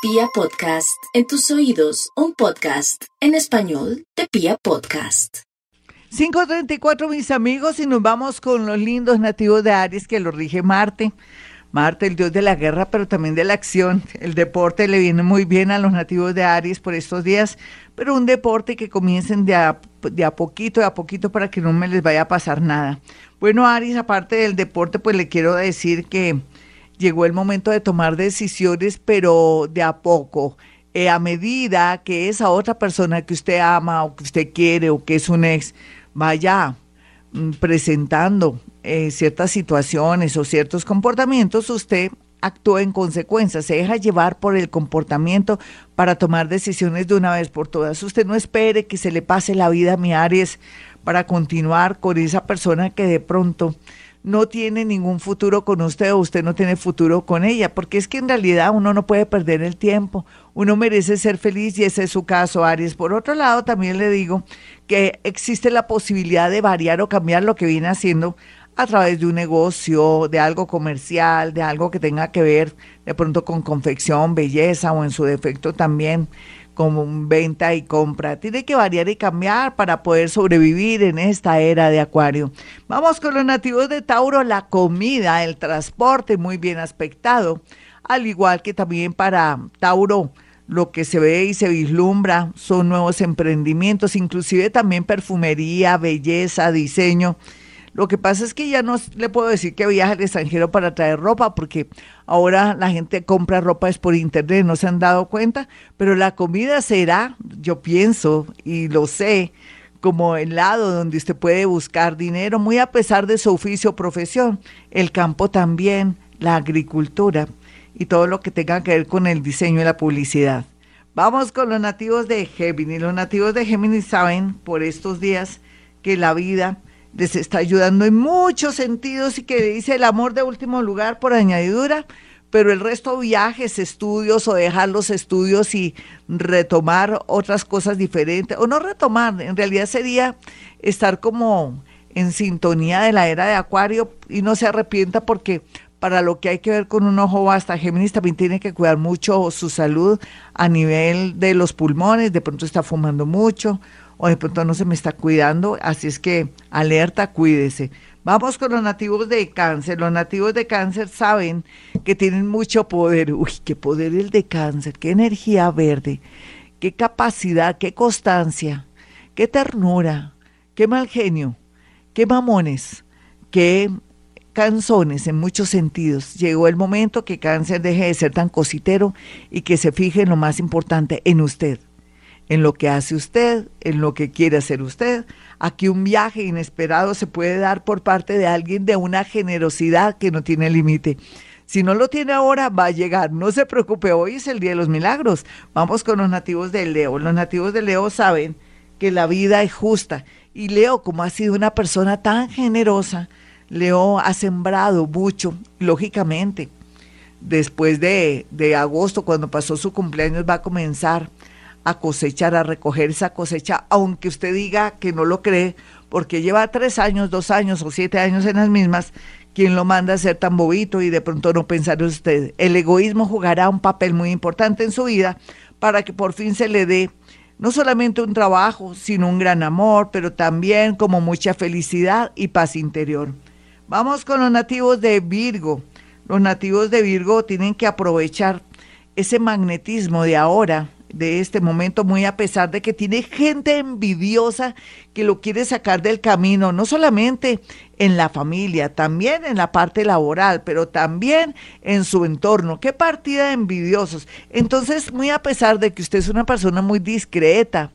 Pia Podcast, en tus oídos, un podcast en español de Pia Podcast. 534 mis amigos y nos vamos con los lindos nativos de Aries que lo rige Marte. Marte, el dios de la guerra, pero también de la acción. El deporte le viene muy bien a los nativos de Aries por estos días, pero un deporte que comiencen de a, de a poquito, de a poquito para que no me les vaya a pasar nada. Bueno, Aries, aparte del deporte, pues le quiero decir que llegó el momento de tomar decisiones, pero de a poco. Eh, a medida que esa otra persona que usted ama o que usted quiere o que es un ex vaya mm, presentando eh, ciertas situaciones o ciertos comportamientos, usted actúa en consecuencia, se deja llevar por el comportamiento para tomar decisiones de una vez por todas. Usted no espere que se le pase la vida a mi Aries para continuar con esa persona que de pronto no tiene ningún futuro con usted o usted no tiene futuro con ella, porque es que en realidad uno no puede perder el tiempo, uno merece ser feliz y ese es su caso, Aries. Por otro lado, también le digo que existe la posibilidad de variar o cambiar lo que viene haciendo a través de un negocio, de algo comercial, de algo que tenga que ver de pronto con confección, belleza o en su defecto también como venta y compra. Tiene que variar y cambiar para poder sobrevivir en esta era de Acuario. Vamos con los nativos de Tauro, la comida, el transporte muy bien aspectado, al igual que también para Tauro lo que se ve y se vislumbra son nuevos emprendimientos, inclusive también perfumería, belleza, diseño lo que pasa es que ya no le puedo decir que viaje al extranjero para traer ropa, porque ahora la gente compra ropa es por internet, no se han dado cuenta, pero la comida será, yo pienso y lo sé, como el lado donde usted puede buscar dinero, muy a pesar de su oficio o profesión, el campo también, la agricultura y todo lo que tenga que ver con el diseño y la publicidad. Vamos con los nativos de Géminis. Los nativos de Géminis saben por estos días que la vida les está ayudando en muchos sentidos y que dice el amor de último lugar por añadidura, pero el resto viajes, estudios o dejar los estudios y retomar otras cosas diferentes, o no retomar, en realidad sería estar como en sintonía de la era de Acuario y no se arrepienta porque para lo que hay que ver con un ojo basta, Géminis también tiene que cuidar mucho su salud a nivel de los pulmones, de pronto está fumando mucho o de pronto no se me está cuidando, así es que alerta, cuídese. Vamos con los nativos de cáncer. Los nativos de cáncer saben que tienen mucho poder. Uy, qué poder el de cáncer, qué energía verde, qué capacidad, qué constancia, qué ternura, qué mal genio, qué mamones, qué canzones en muchos sentidos. Llegó el momento que cáncer deje de ser tan cositero y que se fije en lo más importante, en usted en lo que hace usted, en lo que quiere hacer usted. Aquí un viaje inesperado se puede dar por parte de alguien de una generosidad que no tiene límite. Si no lo tiene ahora, va a llegar. No se preocupe, hoy es el Día de los Milagros. Vamos con los nativos de Leo. Los nativos de Leo saben que la vida es justa. Y Leo, como ha sido una persona tan generosa, Leo ha sembrado mucho, lógicamente. Después de, de agosto, cuando pasó su cumpleaños, va a comenzar a cosechar, a recoger esa cosecha, aunque usted diga que no lo cree, porque lleva tres años, dos años o siete años en las mismas, quien lo manda a ser tan bobito y de pronto no pensar en usted. El egoísmo jugará un papel muy importante en su vida para que por fin se le dé no solamente un trabajo, sino un gran amor, pero también como mucha felicidad y paz interior. Vamos con los nativos de Virgo. Los nativos de Virgo tienen que aprovechar ese magnetismo de ahora de este momento, muy a pesar de que tiene gente envidiosa que lo quiere sacar del camino, no solamente en la familia, también en la parte laboral, pero también en su entorno. Qué partida de envidiosos. Entonces, muy a pesar de que usted es una persona muy discreta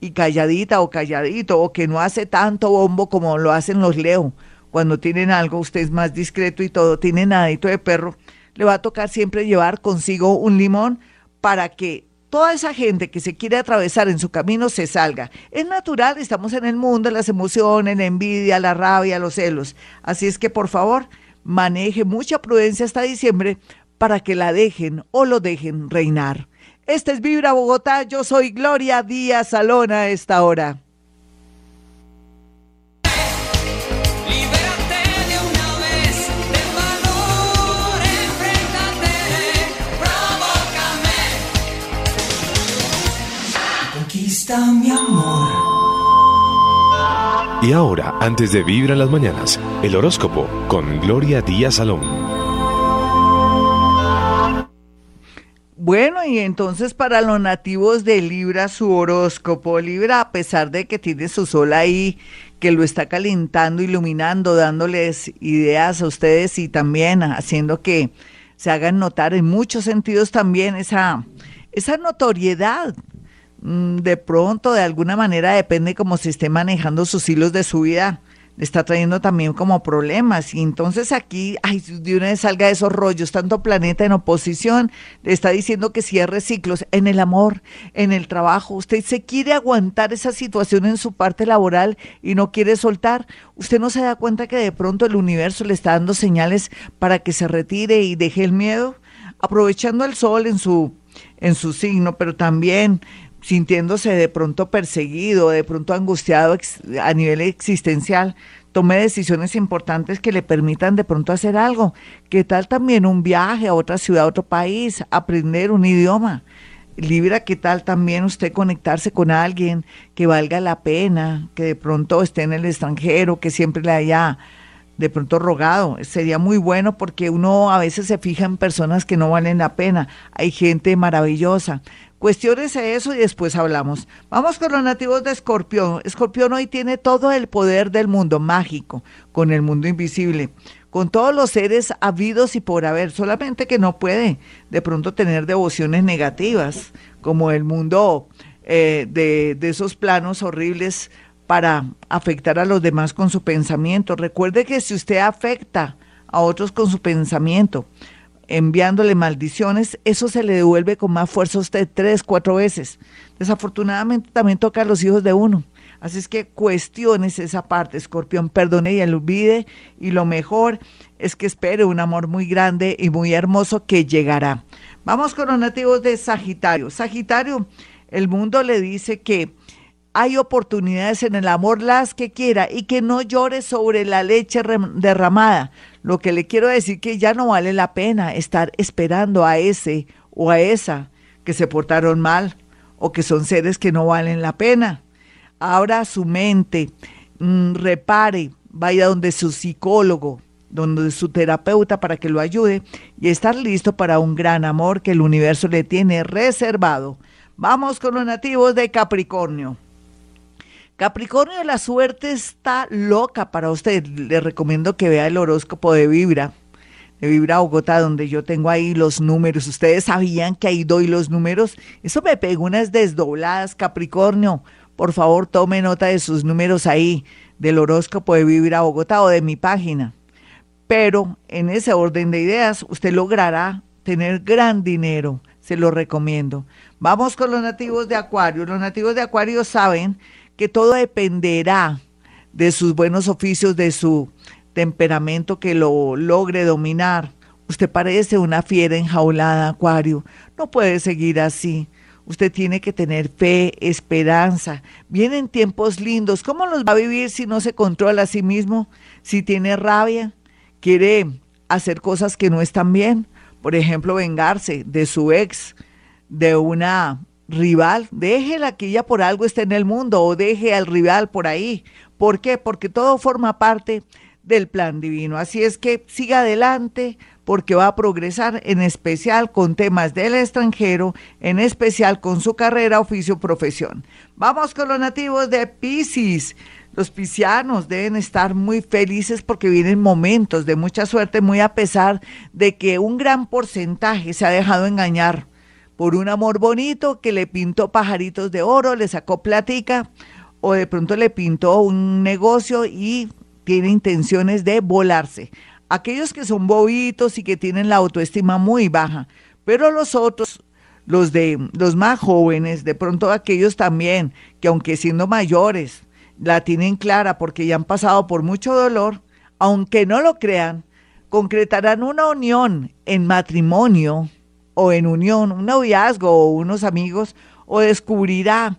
y calladita o calladito, o que no hace tanto bombo como lo hacen los Leo, cuando tienen algo, usted es más discreto y todo, tiene nadito de perro, le va a tocar siempre llevar consigo un limón para que toda esa gente que se quiere atravesar en su camino se salga. Es natural, estamos en el mundo las emociones, la envidia, la rabia, los celos. Así es que por favor, maneje mucha prudencia hasta diciembre para que la dejen o lo dejen reinar. Este es Vibra Bogotá, yo soy Gloria Díaz Salona a esta hora. Está mi amor. Y ahora, antes de Vibra en las mañanas, el horóscopo con Gloria Díaz Salón. Bueno, y entonces para los nativos de Libra, su horóscopo Libra, a pesar de que tiene su sol ahí, que lo está calentando, iluminando, dándoles ideas a ustedes y también haciendo que se hagan notar en muchos sentidos también esa, esa notoriedad de pronto, de alguna manera, depende cómo se esté manejando sus hilos de su vida, está trayendo también como problemas. Y entonces aquí, ay, de una vez salga de esos rollos, tanto planeta en oposición, le está diciendo que cierre ciclos en el amor, en el trabajo. Usted se quiere aguantar esa situación en su parte laboral y no quiere soltar. Usted no se da cuenta que de pronto el universo le está dando señales para que se retire y deje el miedo, aprovechando el sol en su en su signo, pero también sintiéndose de pronto perseguido, de pronto angustiado a nivel existencial, tome decisiones importantes que le permitan de pronto hacer algo. ¿Qué tal también un viaje a otra ciudad, a otro país, aprender un idioma? Libra, ¿qué tal también usted conectarse con alguien que valga la pena, que de pronto esté en el extranjero, que siempre le haya de pronto rogado? Sería muy bueno porque uno a veces se fija en personas que no valen la pena. Hay gente maravillosa, Cuestiónese eso y después hablamos. Vamos con los nativos de Escorpión. Escorpión hoy tiene todo el poder del mundo mágico, con el mundo invisible, con todos los seres habidos y por haber, solamente que no puede de pronto tener devociones negativas, como el mundo eh, de, de esos planos horribles para afectar a los demás con su pensamiento. Recuerde que si usted afecta a otros con su pensamiento, enviándole maldiciones, eso se le devuelve con más fuerza a usted tres, cuatro veces. Desafortunadamente también toca a los hijos de uno. Así es que cuestiones esa parte, escorpión, perdone y olvide. Y lo mejor es que espere un amor muy grande y muy hermoso que llegará. Vamos con los nativos de Sagitario. Sagitario, el mundo le dice que hay oportunidades en el amor, las que quiera, y que no llore sobre la leche derramada. Lo que le quiero decir que ya no vale la pena estar esperando a ese o a esa que se portaron mal o que son seres que no valen la pena. Ahora su mente, mm, repare, vaya donde su psicólogo, donde su terapeuta para que lo ayude y estar listo para un gran amor que el universo le tiene reservado. Vamos con los nativos de Capricornio. Capricornio, la suerte está loca para usted. Le recomiendo que vea el horóscopo de Vibra, de Vibra Bogotá, donde yo tengo ahí los números. Ustedes sabían que ahí doy los números. Eso me pegó unas desdobladas, Capricornio. Por favor, tome nota de sus números ahí, del horóscopo de Vibra Bogotá o de mi página. Pero en ese orden de ideas, usted logrará tener gran dinero. Se lo recomiendo. Vamos con los nativos de Acuario. Los nativos de Acuario saben que todo dependerá de sus buenos oficios, de su temperamento que lo logre dominar. Usted parece una fiera enjaulada, Acuario. No puede seguir así. Usted tiene que tener fe, esperanza. Vienen tiempos lindos. ¿Cómo los va a vivir si no se controla a sí mismo? Si tiene rabia, quiere hacer cosas que no están bien. Por ejemplo, vengarse de su ex, de una rival, déjela que ella por algo esté en el mundo o deje al rival por ahí. ¿Por qué? Porque todo forma parte del plan divino. Así es que siga adelante porque va a progresar en especial con temas del extranjero, en especial con su carrera, oficio, profesión. Vamos con los nativos de Pisces. Los piscianos deben estar muy felices porque vienen momentos de mucha suerte, muy a pesar de que un gran porcentaje se ha dejado engañar por un amor bonito que le pintó pajaritos de oro, le sacó platica o de pronto le pintó un negocio y tiene intenciones de volarse. Aquellos que son bobitos y que tienen la autoestima muy baja, pero los otros, los de los más jóvenes, de pronto aquellos también que aunque siendo mayores la tienen clara porque ya han pasado por mucho dolor, aunque no lo crean, concretarán una unión en matrimonio o en unión, un noviazgo o unos amigos, o descubrirá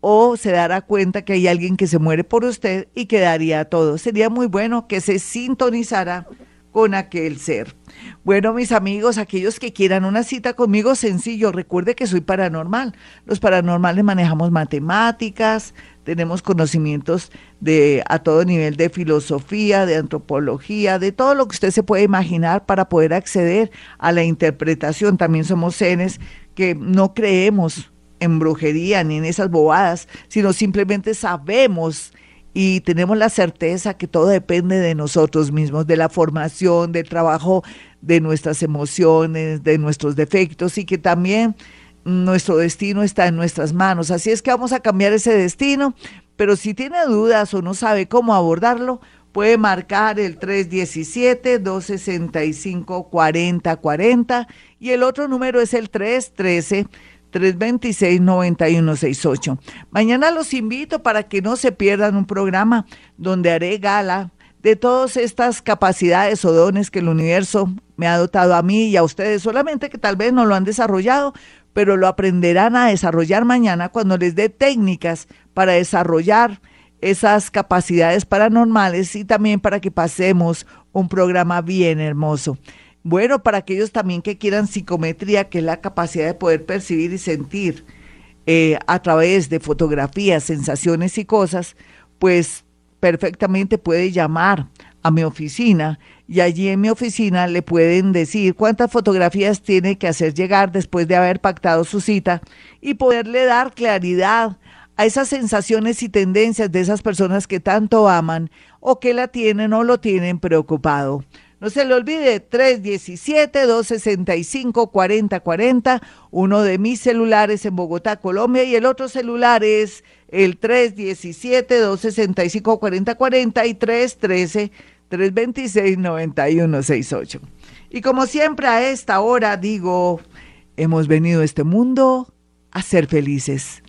o se dará cuenta que hay alguien que se muere por usted y quedaría todo. Sería muy bueno que se sintonizara con aquel ser. Bueno, mis amigos, aquellos que quieran una cita conmigo, sencillo, recuerde que soy paranormal. Los paranormales manejamos matemáticas, tenemos conocimientos de a todo nivel de filosofía, de antropología, de todo lo que usted se puede imaginar para poder acceder a la interpretación. También somos seres que no creemos en brujería ni en esas bobadas, sino simplemente sabemos y tenemos la certeza que todo depende de nosotros mismos, de la formación, del trabajo de nuestras emociones, de nuestros defectos y que también nuestro destino está en nuestras manos. Así es que vamos a cambiar ese destino, pero si tiene dudas o no sabe cómo abordarlo, puede marcar el 317-265-4040 y el otro número es el 313. 326-9168. Mañana los invito para que no se pierdan un programa donde haré gala de todas estas capacidades o dones que el universo me ha dotado a mí y a ustedes, solamente que tal vez no lo han desarrollado, pero lo aprenderán a desarrollar mañana cuando les dé técnicas para desarrollar esas capacidades paranormales y también para que pasemos un programa bien hermoso. Bueno, para aquellos también que quieran psicometría, que es la capacidad de poder percibir y sentir eh, a través de fotografías, sensaciones y cosas, pues perfectamente puede llamar a mi oficina y allí en mi oficina le pueden decir cuántas fotografías tiene que hacer llegar después de haber pactado su cita y poderle dar claridad a esas sensaciones y tendencias de esas personas que tanto aman o que la tienen o lo tienen preocupado. No se le olvide, 317-265-4040, uno de mis celulares en Bogotá, Colombia, y el otro celular es el 317-265-4040 y 313-326-9168. Y como siempre a esta hora digo, hemos venido a este mundo a ser felices.